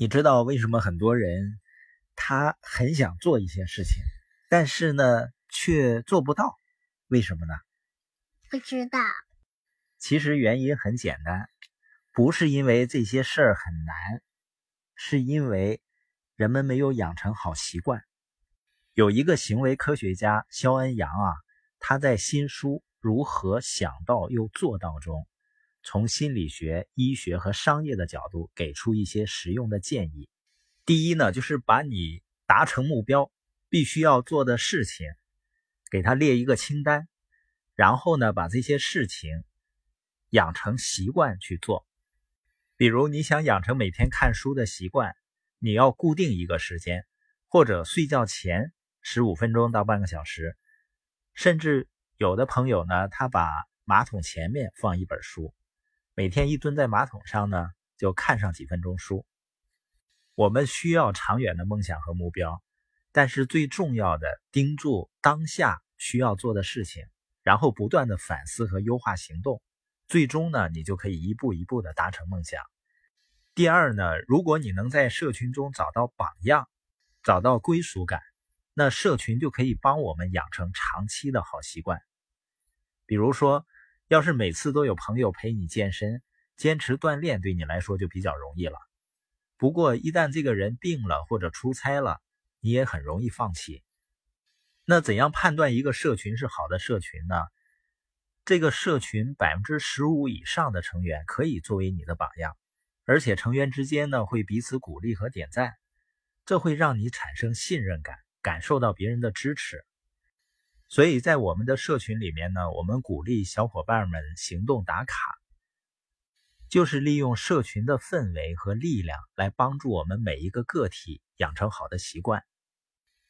你知道为什么很多人他很想做一些事情，但是呢却做不到？为什么呢？不知道。其实原因很简单，不是因为这些事儿很难，是因为人们没有养成好习惯。有一个行为科学家肖恩杨啊，他在新书《如何想到又做到》中。从心理学、医学和商业的角度给出一些实用的建议。第一呢，就是把你达成目标必须要做的事情，给他列一个清单，然后呢，把这些事情养成习惯去做。比如你想养成每天看书的习惯，你要固定一个时间，或者睡觉前十五分钟到半个小时，甚至有的朋友呢，他把马桶前面放一本书。每天一蹲在马桶上呢，就看上几分钟书。我们需要长远的梦想和目标，但是最重要的，盯住当下需要做的事情，然后不断的反思和优化行动，最终呢，你就可以一步一步的达成梦想。第二呢，如果你能在社群中找到榜样，找到归属感，那社群就可以帮我们养成长期的好习惯。比如说。要是每次都有朋友陪你健身，坚持锻炼对你来说就比较容易了。不过一旦这个人病了或者出差了，你也很容易放弃。那怎样判断一个社群是好的社群呢？这个社群百分之十五以上的成员可以作为你的榜样，而且成员之间呢会彼此鼓励和点赞，这会让你产生信任感，感受到别人的支持。所以在我们的社群里面呢，我们鼓励小伙伴们行动打卡，就是利用社群的氛围和力量来帮助我们每一个个体养成好的习惯。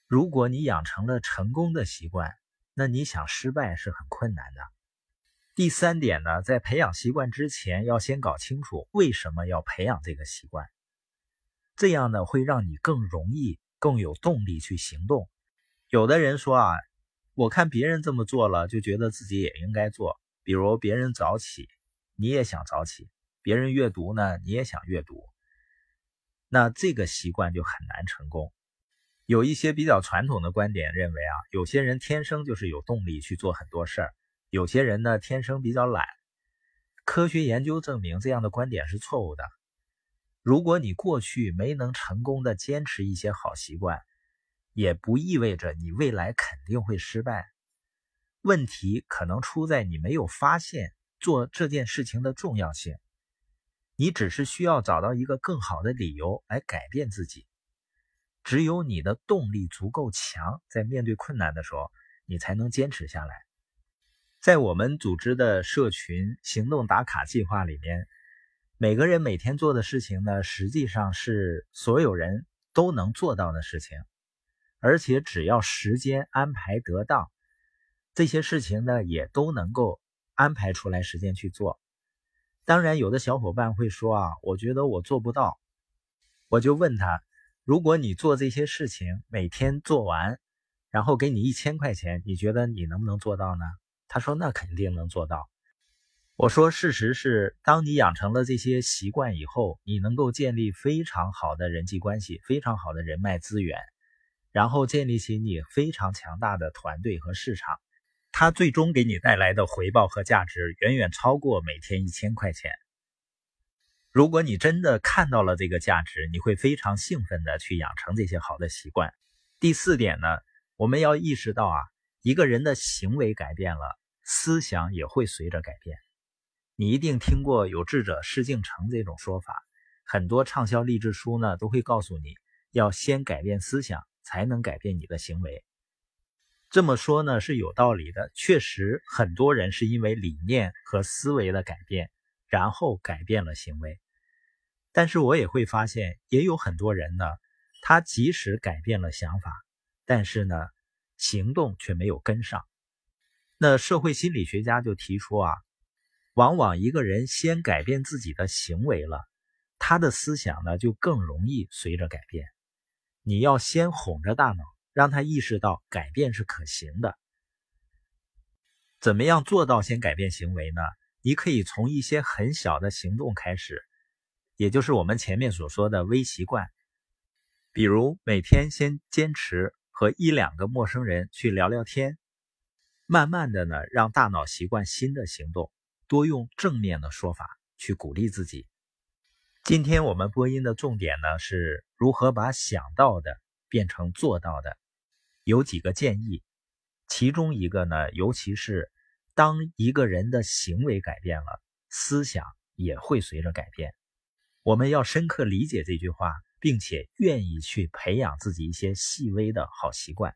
如果你养成了成功的习惯，那你想失败是很困难的。第三点呢，在培养习惯之前，要先搞清楚为什么要培养这个习惯，这样呢会让你更容易、更有动力去行动。有的人说啊。我看别人这么做了，就觉得自己也应该做。比如别人早起，你也想早起；别人阅读呢，你也想阅读。那这个习惯就很难成功。有一些比较传统的观点认为啊，有些人天生就是有动力去做很多事儿，有些人呢天生比较懒。科学研究证明这样的观点是错误的。如果你过去没能成功的坚持一些好习惯，也不意味着你未来肯定会失败。问题可能出在你没有发现做这件事情的重要性。你只是需要找到一个更好的理由来改变自己。只有你的动力足够强，在面对困难的时候，你才能坚持下来。在我们组织的社群行动打卡计划里面，每个人每天做的事情呢，实际上是所有人都能做到的事情。而且只要时间安排得当，这些事情呢也都能够安排出来时间去做。当然，有的小伙伴会说啊，我觉得我做不到。我就问他，如果你做这些事情每天做完，然后给你一千块钱，你觉得你能不能做到呢？他说那肯定能做到。我说事实是，当你养成了这些习惯以后，你能够建立非常好的人际关系，非常好的人脉资源。然后建立起你非常强大的团队和市场，它最终给你带来的回报和价值远远超过每天一千块钱。如果你真的看到了这个价值，你会非常兴奋的去养成这些好的习惯。第四点呢，我们要意识到啊，一个人的行为改变了，思想也会随着改变。你一定听过“有志者事竟成”这种说法，很多畅销励志书呢都会告诉你要先改变思想。才能改变你的行为。这么说呢是有道理的，确实很多人是因为理念和思维的改变，然后改变了行为。但是我也会发现，也有很多人呢，他即使改变了想法，但是呢，行动却没有跟上。那社会心理学家就提出啊，往往一个人先改变自己的行为了，他的思想呢就更容易随着改变。你要先哄着大脑，让他意识到改变是可行的。怎么样做到先改变行为呢？你可以从一些很小的行动开始，也就是我们前面所说的微习惯。比如每天先坚持和一两个陌生人去聊聊天，慢慢的呢，让大脑习惯新的行动，多用正面的说法去鼓励自己。今天我们播音的重点呢，是如何把想到的变成做到的，有几个建议。其中一个呢，尤其是当一个人的行为改变了，思想也会随着改变。我们要深刻理解这句话，并且愿意去培养自己一些细微的好习惯。